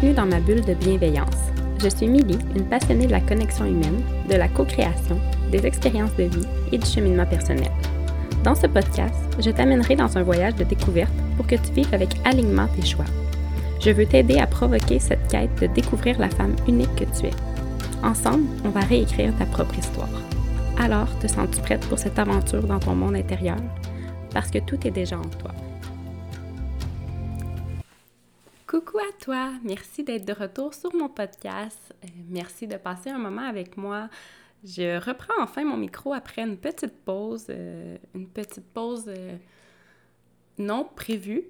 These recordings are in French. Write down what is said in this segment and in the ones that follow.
Bienvenue dans ma bulle de bienveillance. Je suis Milly, une passionnée de la connexion humaine, de la co-création, des expériences de vie et du cheminement personnel. Dans ce podcast, je t'amènerai dans un voyage de découverte pour que tu vives avec alignement tes choix. Je veux t'aider à provoquer cette quête de découvrir la femme unique que tu es. Ensemble, on va réécrire ta propre histoire. Alors, te sens-tu prête pour cette aventure dans ton monde intérieur? Parce que tout est déjà en toi. Coucou à toi, merci d'être de retour sur mon podcast. Euh, merci de passer un moment avec moi. Je reprends enfin mon micro après une petite pause, euh, une petite pause euh, non prévue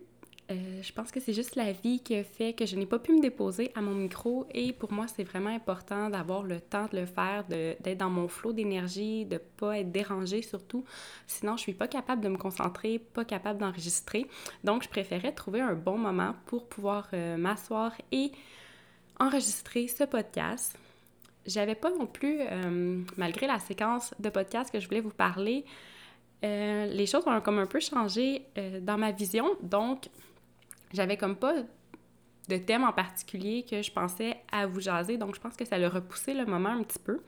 euh, je pense que c'est juste la vie qui a fait que je n'ai pas pu me déposer à mon micro et pour moi, c'est vraiment important d'avoir le temps de le faire, d'être dans mon flot d'énergie, de ne pas être dérangée surtout. Sinon, je suis pas capable de me concentrer, pas capable d'enregistrer. Donc, je préférais trouver un bon moment pour pouvoir euh, m'asseoir et enregistrer ce podcast. J'avais pas non plus, euh, malgré la séquence de podcast que je voulais vous parler, les choses ont comme un peu changé dans ma vision. Donc, j'avais comme pas de thème en particulier que je pensais à vous jaser, donc je pense que ça l'a repoussé le moment un petit peu.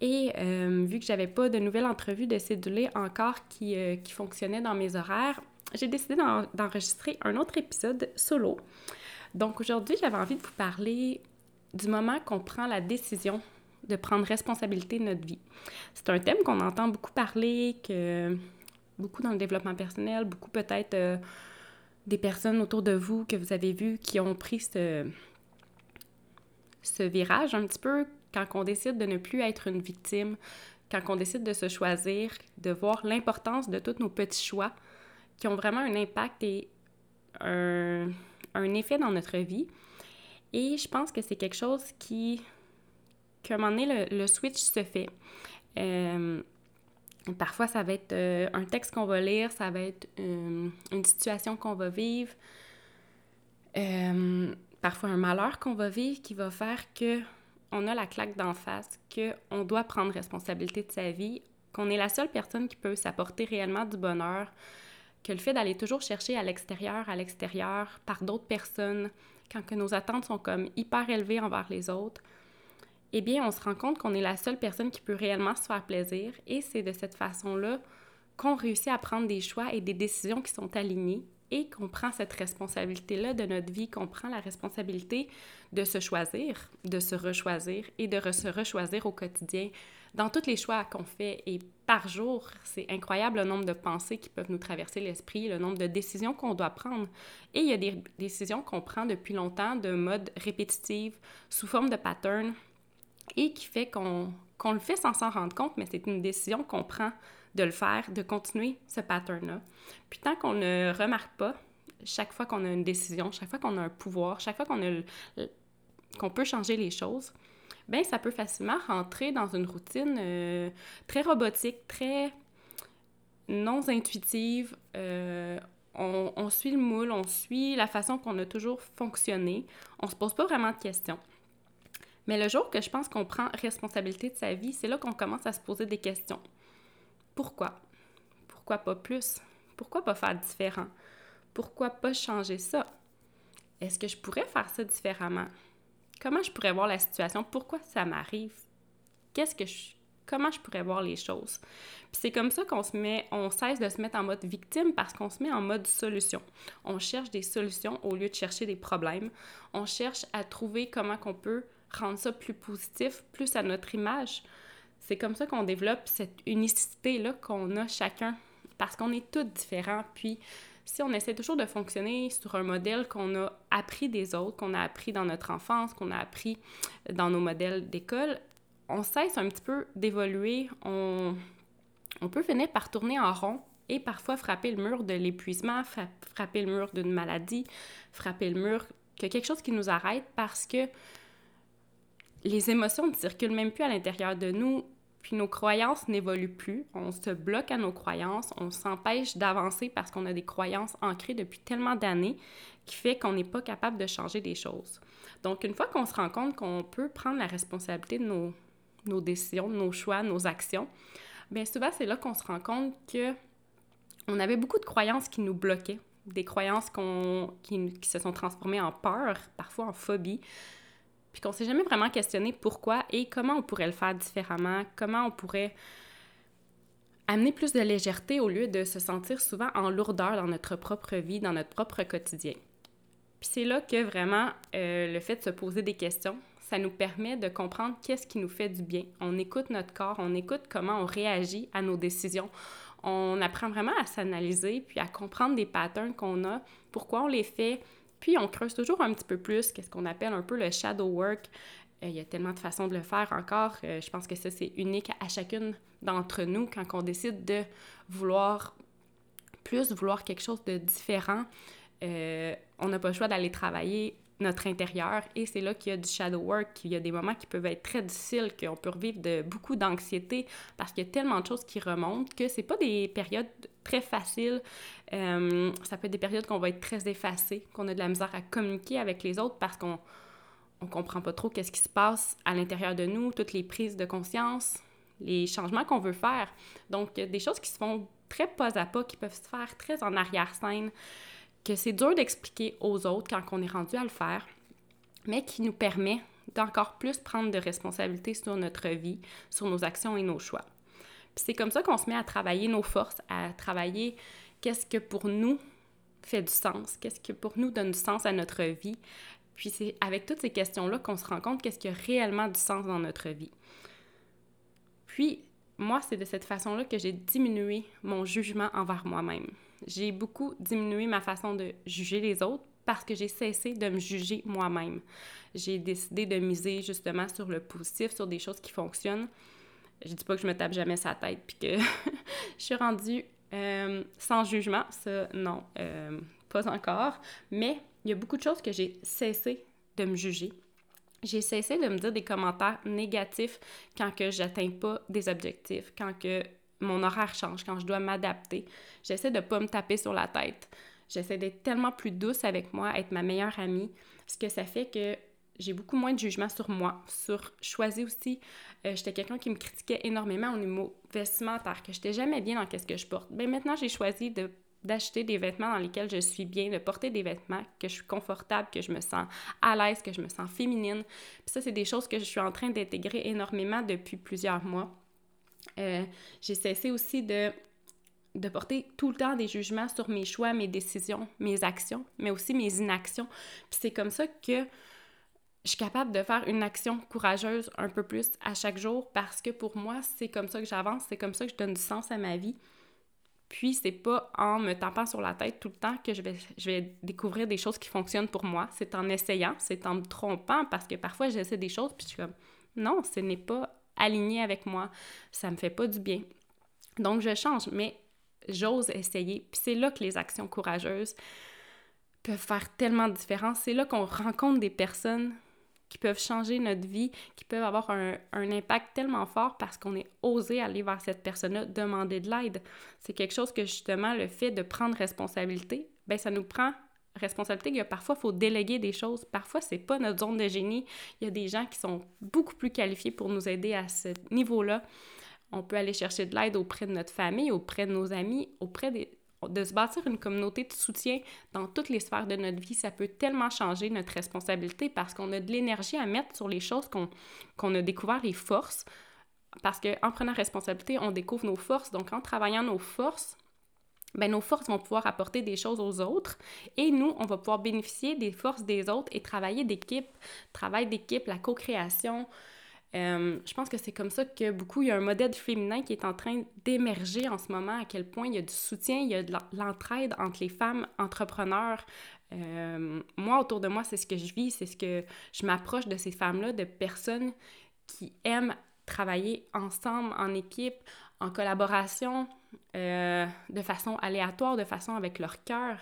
Et euh, vu que j'avais pas de nouvelles entrevues de cédulés encore qui, euh, qui dans mes horaires, j'ai décidé d'enregistrer un autre épisode solo. Donc aujourd'hui, j'avais envie de vous parler du moment qu'on prend la décision de prendre responsabilité de notre vie. C'est un thème qu'on entend beaucoup parler, que beaucoup dans le développement personnel, beaucoup peut-être euh, des personnes autour de vous que vous avez vues qui ont pris ce, ce virage un petit peu quand on décide de ne plus être une victime, quand on décide de se choisir, de voir l'importance de tous nos petits choix qui ont vraiment un impact et un, un effet dans notre vie. Et je pense que c'est quelque chose qui, qu'à un moment donné, le, le switch se fait. Euh, Parfois, ça va être euh, un texte qu'on va lire, ça va être euh, une situation qu'on va vivre, euh, parfois un malheur qu'on va vivre qui va faire que on a la claque d'en face, qu'on doit prendre responsabilité de sa vie, qu'on est la seule personne qui peut s'apporter réellement du bonheur, que le fait d'aller toujours chercher à l'extérieur, à l'extérieur, par d'autres personnes, quand que nos attentes sont comme hyper élevées envers les autres, eh bien, on se rend compte qu'on est la seule personne qui peut réellement se faire plaisir et c'est de cette façon-là qu'on réussit à prendre des choix et des décisions qui sont alignées et qu'on prend cette responsabilité-là de notre vie, qu'on prend la responsabilité de se choisir, de se rechoisir et de se rechoisir au quotidien dans tous les choix qu'on fait. Et par jour, c'est incroyable le nombre de pensées qui peuvent nous traverser l'esprit, le nombre de décisions qu'on doit prendre. Et il y a des décisions qu'on prend depuis longtemps de mode répétitive, sous forme de pattern, et qui fait qu'on le fait sans s'en rendre compte, mais c'est une décision qu'on prend de le faire, de continuer ce pattern-là. Puis tant qu'on ne remarque pas, chaque fois qu'on a une décision, chaque fois qu'on a un pouvoir, chaque fois qu'on peut changer les choses, ben ça peut facilement rentrer dans une routine euh, très robotique, très non intuitive. Euh, on, on, suit le moule, on suit la façon qu'on a toujours fonctionné. On se pose pas vraiment de questions. Mais le jour que je pense qu'on prend responsabilité de sa vie, c'est là qu'on commence à se poser des questions. Pourquoi? Pourquoi pas plus? Pourquoi pas faire différent? Pourquoi pas changer ça? Est-ce que je pourrais faire ça différemment? Comment je pourrais voir la situation? Pourquoi ça m'arrive? Qu'est-ce que je comment je pourrais voir les choses? Puis c'est comme ça qu'on se met, on cesse de se mettre en mode victime parce qu'on se met en mode solution. On cherche des solutions au lieu de chercher des problèmes. On cherche à trouver comment qu'on peut rendre ça plus positif, plus à notre image. C'est comme ça qu'on développe cette unicité-là qu'on a chacun, parce qu'on est tous différents. Puis, si on essaie toujours de fonctionner sur un modèle qu'on a appris des autres, qu'on a appris dans notre enfance, qu'on a appris dans nos modèles d'école, on cesse un petit peu d'évoluer. On, on peut finir par tourner en rond et parfois frapper le mur de l'épuisement, frapper le mur d'une maladie, frapper le mur que quelque chose qui nous arrête parce que les émotions ne circulent même plus à l'intérieur de nous, puis nos croyances n'évoluent plus. On se bloque à nos croyances, on s'empêche d'avancer parce qu'on a des croyances ancrées depuis tellement d'années qui fait qu'on n'est pas capable de changer des choses. Donc, une fois qu'on se rend compte qu'on peut prendre la responsabilité de nos, nos décisions, de nos choix, nos actions, bien souvent, c'est là qu'on se rend compte que on avait beaucoup de croyances qui nous bloquaient des croyances qui, qui, se sont transformées en peur, parfois en phobie, puis qu'on s'est jamais vraiment questionné pourquoi et comment on pourrait le faire différemment, comment on pourrait amener plus de légèreté au lieu de se sentir souvent en lourdeur dans notre propre vie, dans notre propre quotidien. Puis c'est là que vraiment euh, le fait de se poser des questions, ça nous permet de comprendre qu'est-ce qui nous fait du bien. On écoute notre corps, on écoute comment on réagit à nos décisions. On apprend vraiment à s'analyser, puis à comprendre des patterns qu'on a, pourquoi on les fait, puis on creuse toujours un petit peu plus, qu'est-ce qu'on appelle un peu le shadow work. Euh, il y a tellement de façons de le faire encore. Euh, je pense que ça, c'est unique à chacune d'entre nous quand on décide de vouloir plus, vouloir quelque chose de différent. Euh, on n'a pas le choix d'aller travailler notre intérieur et c'est là qu'il y a du shadow work, qu'il y a des moments qui peuvent être très difficiles, qu'on peut revivre de beaucoup d'anxiété parce qu'il y a tellement de choses qui remontent que c'est pas des périodes très faciles. Euh, ça peut être des périodes qu'on va être très effacé, qu'on a de la misère à communiquer avec les autres parce qu'on on comprend pas trop qu'est-ce qui se passe à l'intérieur de nous, toutes les prises de conscience, les changements qu'on veut faire. Donc, des choses qui se font très pas à pas, qui peuvent se faire très en arrière-scène que c'est dur d'expliquer aux autres quand on est rendu à le faire, mais qui nous permet d'encore plus prendre de responsabilité sur notre vie, sur nos actions et nos choix. Puis c'est comme ça qu'on se met à travailler nos forces, à travailler qu'est-ce que pour nous fait du sens, qu'est-ce que pour nous donne du sens à notre vie. Puis c'est avec toutes ces questions-là qu'on se rend compte qu'est-ce qui a réellement du sens dans notre vie. Puis, moi, c'est de cette façon-là que j'ai diminué mon jugement envers moi-même. J'ai beaucoup diminué ma façon de juger les autres parce que j'ai cessé de me juger moi-même. J'ai décidé de miser justement sur le positif, sur des choses qui fonctionnent. Je dis pas que je me tape jamais sa tête puis que je suis rendue euh, sans jugement, ça non, euh, pas encore. Mais il y a beaucoup de choses que j'ai cessé de me juger. J'ai cessé de me dire des commentaires négatifs quand que j'atteins pas des objectifs, quand que mon horaire change, quand je dois m'adapter. J'essaie de pas me taper sur la tête. J'essaie d'être tellement plus douce avec moi, être ma meilleure amie, ce que ça fait que j'ai beaucoup moins de jugement sur moi, sur choisir aussi. Euh, j'étais quelqu'un qui me critiquait énormément au niveau vestimentaire, que j'étais jamais bien dans ce que je porte. Mais ben, maintenant, j'ai choisi de d'acheter des vêtements dans lesquels je suis bien, de porter des vêtements que je suis confortable, que je me sens à l'aise, que je me sens féminine. Puis ça, c'est des choses que je suis en train d'intégrer énormément depuis plusieurs mois. Euh, j'ai cessé aussi de, de porter tout le temps des jugements sur mes choix, mes décisions, mes actions, mais aussi mes inactions. Puis c'est comme ça que je suis capable de faire une action courageuse un peu plus à chaque jour parce que pour moi, c'est comme ça que j'avance, c'est comme ça que je donne du sens à ma vie. Puis c'est pas en me tapant sur la tête tout le temps que je vais, je vais découvrir des choses qui fonctionnent pour moi. C'est en essayant, c'est en me trompant parce que parfois j'essaie des choses puis je suis comme non, ce n'est pas aligné avec moi, ça me fait pas du bien. Donc je change, mais j'ose essayer. Puis c'est là que les actions courageuses peuvent faire tellement de différence. C'est là qu'on rencontre des personnes qui peuvent changer notre vie, qui peuvent avoir un, impact tellement fort parce qu'on est osé aller vers cette personne-là, demander de l'aide. C'est quelque chose que justement, le fait de prendre responsabilité, ben ça nous prend responsabilité que parfois il faut déléguer des choses. Parfois, c'est pas notre zone de génie. Il y a des gens qui sont beaucoup plus qualifiés pour nous aider à ce niveau-là. On peut aller chercher de l'aide auprès de notre famille, auprès de nos amis, auprès des, de se bâtir une communauté de soutien dans toutes les sphères de notre vie, ça peut tellement changer notre responsabilité parce qu'on a de l'énergie à mettre sur les choses qu'on a découvert les forces. Parce qu'en prenant responsabilité, on découvre nos forces. Donc, en travaillant nos forces, ben, nos forces vont pouvoir apporter des choses aux autres et nous, on va pouvoir bénéficier des forces des autres et travailler d'équipe, travail d'équipe, la co-création. Euh, je pense que c'est comme ça que beaucoup, il y a un modèle féminin qui est en train d'émerger en ce moment, à quel point il y a du soutien, il y a de l'entraide entre les femmes entrepreneurs. Euh, moi, autour de moi, c'est ce que je vis, c'est ce que je m'approche de ces femmes-là, de personnes qui aiment travailler ensemble, en équipe, en collaboration, euh, de façon aléatoire, de façon avec leur cœur.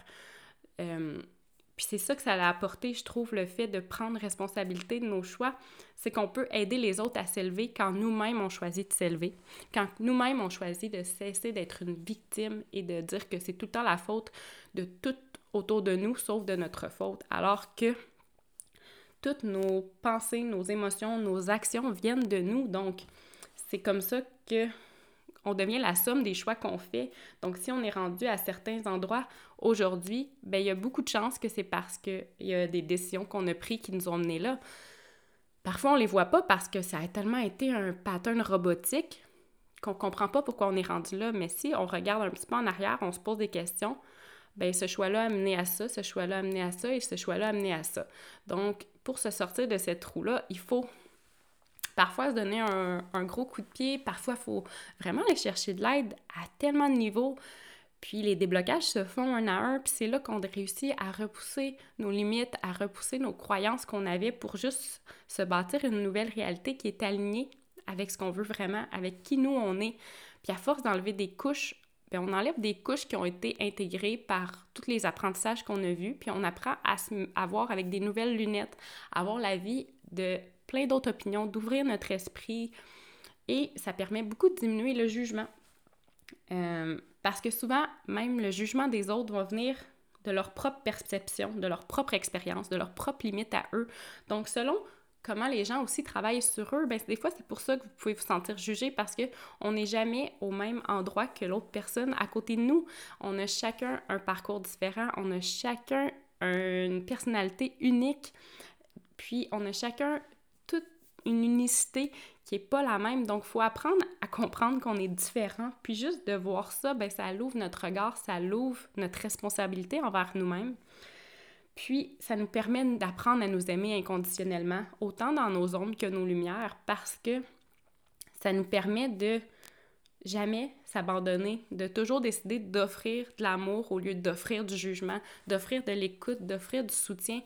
Puis c'est ça que ça a apporté, je trouve, le fait de prendre responsabilité de nos choix, c'est qu'on peut aider les autres à s'élever quand nous-mêmes on choisit de s'élever, quand nous-mêmes on choisit de cesser d'être une victime et de dire que c'est tout le temps la faute de tout autour de nous, sauf de notre faute, alors que toutes nos pensées, nos émotions, nos actions viennent de nous. Donc, c'est comme ça que on devient la somme des choix qu'on fait. Donc, si on est rendu à certains endroits aujourd'hui, ben il y a beaucoup de chances que c'est parce qu'il y a des décisions qu'on a prises qui nous ont menés là. Parfois, on les voit pas parce que ça a tellement été un pattern robotique qu'on comprend pas pourquoi on est rendu là. Mais si on regarde un petit peu en arrière, on se pose des questions, ben ce choix-là a mené à ça, ce choix-là a mené à ça et ce choix-là a mené à ça. Donc, pour se sortir de cette roue-là, il faut parfois se donner un, gros coup de pied, parfois il faut vraiment aller chercher de l'aide à tellement de niveaux. Puis les déblocages se font un à un, puis c'est là qu'on réussit à repousser nos limites, à repousser nos croyances qu'on avait pour juste se bâtir une nouvelle réalité qui est alignée avec ce qu'on veut vraiment, avec qui nous on est. Puis à force d'enlever des couches, bien, on enlève des couches qui ont été intégrées par tous les apprentissages qu'on a vus, puis on apprend à, se, à voir avec des nouvelles lunettes, à voir la vie de plein d'autres opinions, d'ouvrir notre esprit. Et ça permet beaucoup de diminuer le jugement. Euh, parce que souvent, même le jugement des autres va venir de leur propre perception, de leur propre expérience, de leurs propres limites à eux. Donc, selon comment les gens aussi travaillent sur eux, ben des fois, c'est pour ça que vous pouvez vous sentir jugé parce qu'on n'est jamais au même endroit que l'autre personne à côté de nous. On a chacun un parcours différent, on a chacun une personnalité unique, puis on a chacun une unicité qui est pas la même. Donc, il faut apprendre à comprendre qu'on est différent. Puis juste de voir ça, ben ça l'ouvre notre regard, ça l'ouvre notre responsabilité envers nous-mêmes. Puis, ça nous permet d'apprendre à nous aimer inconditionnellement, autant dans nos ombres que nos lumières, parce que ça nous permet de jamais s'abandonner, de toujours décider d'offrir de l'amour au lieu d'offrir du jugement, d'offrir de l'écoute, d'offrir du soutien.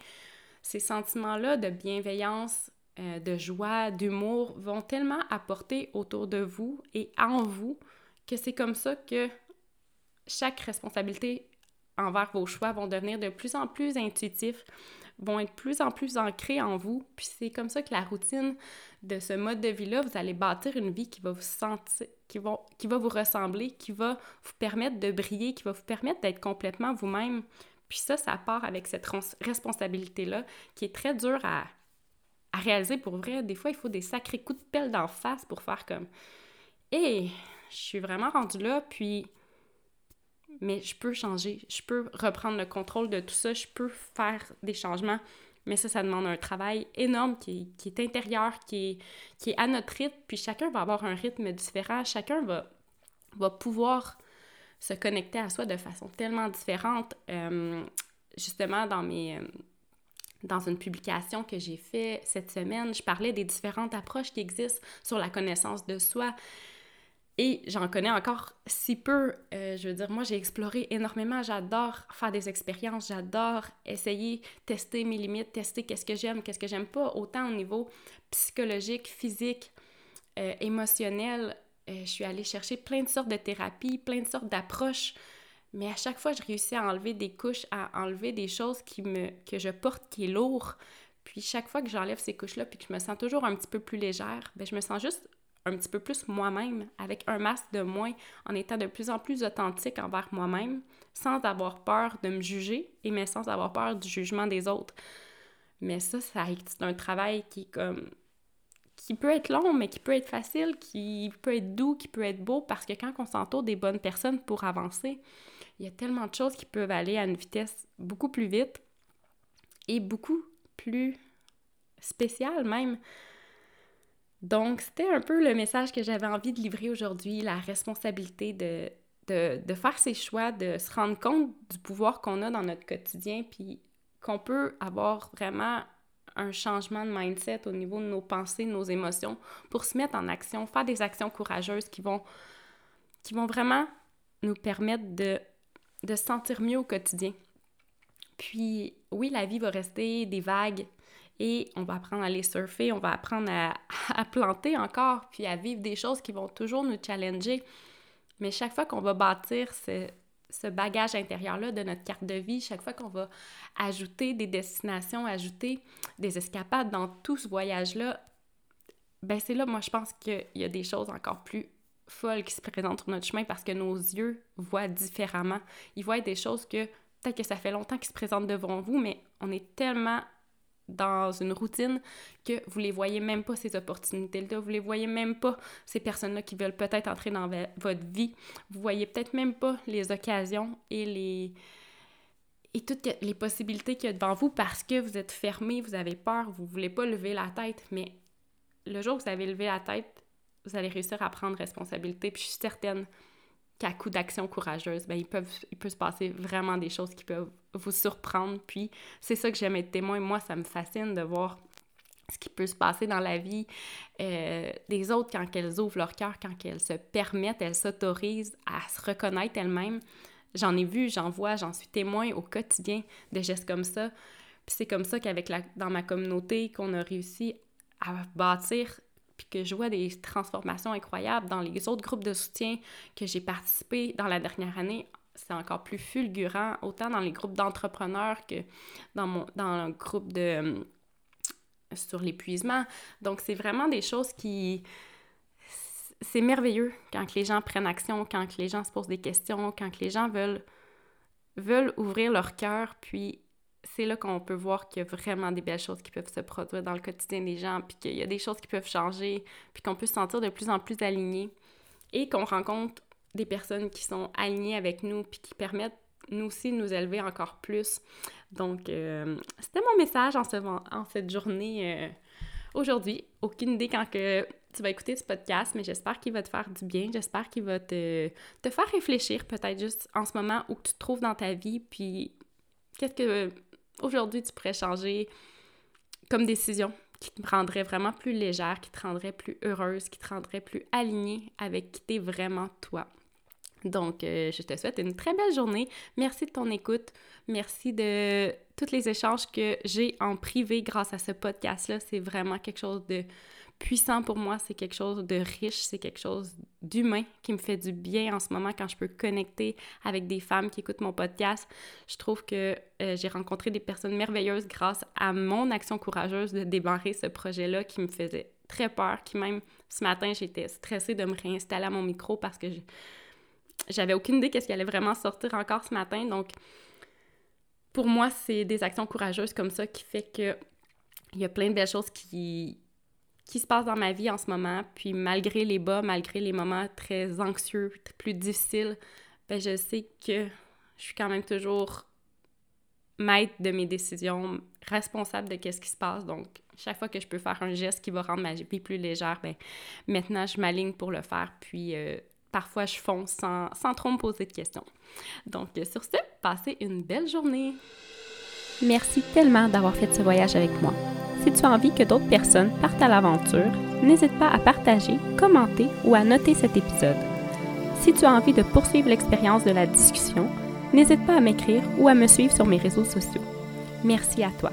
Ces sentiments-là de bienveillance, euh, de joie, d'humour vont tellement apporter autour de vous et en vous que c'est comme ça que chaque responsabilité envers vos choix vont devenir de plus en plus intuitifs, vont être de plus en plus ancrés en vous. Puis c'est comme ça que la routine de ce mode de vie-là, vous allez bâtir une vie qui va vous sentir, qui qui va vous ressembler, qui va vous permettre de briller, qui va vous permettre d'être complètement vous-même. Puis ça, ça part avec cette responsabilité-là qui est très dure à, à réaliser pour vrai. Des fois, il faut des sacrés coups de pelle d'en face pour faire comme Hé, je suis vraiment rendue là, puis. Mais je peux changer, je peux reprendre le contrôle de tout ça, je peux faire des changements. Mais ça, ça demande un travail énorme qui, est intérieur, qui est, qui est à notre rythme. Puis chacun va avoir un rythme différent. Chacun va, va pouvoir se connecter à soi de façon tellement différente. Euh, justement, dans mes, dans une publication que j'ai faite cette semaine, je parlais des différentes approches qui existent sur la connaissance de soi. Et j'en connais encore si peu. Euh, je veux dire, moi, j'ai exploré énormément. J'adore faire des expériences. J'adore essayer, tester mes limites, tester qu'est-ce que j'aime, qu'est-ce que j'aime pas, autant au niveau psychologique, physique, euh, émotionnel. Euh, je suis allée chercher plein de sortes de thérapies, plein de sortes d'approches mais à chaque fois, je réussis à enlever des couches, à enlever des choses qui me, que je porte qui est lourd. Puis chaque fois que j'enlève ces couches-là, puis que je me sens toujours un petit peu plus légère, ben je me sens juste un petit peu plus moi-même, avec un masque de moins, en étant de plus en plus authentique envers moi-même, sans avoir peur de me juger, et mais sans avoir peur du jugement des autres. Mais ça, ça c'est un travail qui comme qui peut être long, mais qui peut être facile, qui peut être doux, qui peut être beau, parce que quand on s'entoure des bonnes personnes pour avancer, il y a tellement de choses qui peuvent aller à une vitesse beaucoup plus vite et beaucoup plus spéciale même. Donc, c'était un peu le message que j'avais envie de livrer aujourd'hui, la responsabilité de, de, de, faire ses choix, de se rendre compte du pouvoir qu'on a dans notre quotidien, puis qu'on peut avoir vraiment un changement de mindset au niveau de nos pensées, de nos émotions, pour se mettre en action, faire des actions courageuses qui vont, qui vont vraiment nous permettre de de se sentir mieux au quotidien. Puis oui, la vie va rester des vagues et on va apprendre à les surfer, on va apprendre à, planter encore, puis à vivre des choses qui vont toujours nous challenger. Mais chaque fois qu'on va bâtir ce, ce bagage intérieur-là de notre carte de vie, chaque fois qu'on va ajouter des destinations, ajouter des escapades dans tout ce voyage-là, ben c'est là, moi, je pense qu'il y a des choses encore plus folles qui se présentent sur notre chemin parce que nos yeux voient différemment. Ils voient des choses que peut-être que ça fait longtemps qu'ils se présentent devant vous, mais on est tellement dans une routine que vous les voyez même pas ces opportunités-là, vous les voyez même pas ces personnes-là qui veulent peut-être entrer dans votre vie, vous voyez peut-être même pas les occasions et les et toutes les possibilités qu'il y a devant vous parce que vous êtes fermé, vous avez peur, vous voulez pas lever la tête, mais le jour où vous avez levé la tête, vous allez réussir à prendre responsabilité. Puis je suis certaine qu'à coup d'action courageuse, ben, ils peuvent, il peut se passer vraiment des choses qui peuvent vous surprendre. Puis c'est ça que j'aime être témoin. Moi, ça me fascine de voir ce qui peut se passer dans la vie euh, des autres quand elles ouvrent leur cœur, quand elles se permettent, elles s'autorisent à se reconnaître elles-mêmes. J'en ai vu, j'en vois, j'en suis témoin au quotidien de gestes comme ça. Puis c'est comme ça qu'avec la, dans ma communauté qu'on a réussi à bâtir que je vois des transformations incroyables dans les autres groupes de soutien que j'ai participé dans la dernière année. C'est encore plus fulgurant, autant dans les groupes d'entrepreneurs que dans, mon, dans le groupe de euh, sur l'épuisement. Donc, c'est vraiment des choses qui... C'est merveilleux quand les gens prennent action, quand les gens se posent des questions, quand les gens veulent, veulent ouvrir leur cœur, puis c'est là qu'on peut voir qu'il y a vraiment des belles choses qui peuvent se produire dans le quotidien des gens, puis qu'il y a des choses qui peuvent changer, puis qu'on peut se sentir de plus en plus aligné et qu'on rencontre des personnes qui sont alignées avec nous, puis qui permettent nous aussi de nous élever encore plus. Donc, euh, c'était mon message en, en cette journée euh, aujourd'hui. Aucune idée quand que tu vas écouter ce podcast, mais j'espère qu'il va te faire du bien. J'espère qu'il va te, te faire réfléchir peut-être juste en ce moment où tu te trouves dans ta vie, puis qu'est-ce que aujourd'hui tu pourrais changer comme décision qui te rendrait vraiment plus légère, qui te rendrait plus heureuse, qui te rendrait plus alignée avec qui t'es vraiment toi. Donc, euh, je te souhaite une très belle journée. Merci de ton écoute. Merci de tous les échanges que j'ai en privé grâce à ce podcast-là. C'est vraiment quelque chose de puissant pour moi, c'est quelque chose de riche, c'est quelque chose d'humain qui me fait du bien en ce moment quand je peux connecter avec des femmes qui écoutent mon podcast. Je trouve que euh, j'ai rencontré des personnes merveilleuses grâce à mon action courageuse de démarrer ce projet-là qui me faisait très peur, qui même ce matin, j'étais stressée de me réinstaller à mon micro parce que j'avais aucune idée qu'est-ce qui allait vraiment sortir encore ce matin. Donc, pour moi, c'est des actions courageuses comme ça qui fait que il y a plein de belles choses qui, qui se passe dans ma vie en ce moment. Puis malgré les bas, malgré les moments très anxieux, plus difficiles, ben je sais que je suis quand même toujours maître de mes décisions, responsable de qu'est-ce qui se passe. Donc, chaque fois que je peux faire un geste qui va rendre ma vie plus légère, ben maintenant, je m'aligne pour le faire. Puis, euh, parfois, je fonce sans, sans trop me poser de questions. Donc, sur ce, passez une belle journée. Merci tellement d'avoir fait ce voyage avec moi. Si tu as envie que d'autres personnes partent à l'aventure, n'hésite pas à partager, commenter ou à noter cet épisode. Si tu as envie de poursuivre l'expérience de la discussion, n'hésite pas à m'écrire ou à me suivre sur mes réseaux sociaux. Merci à toi.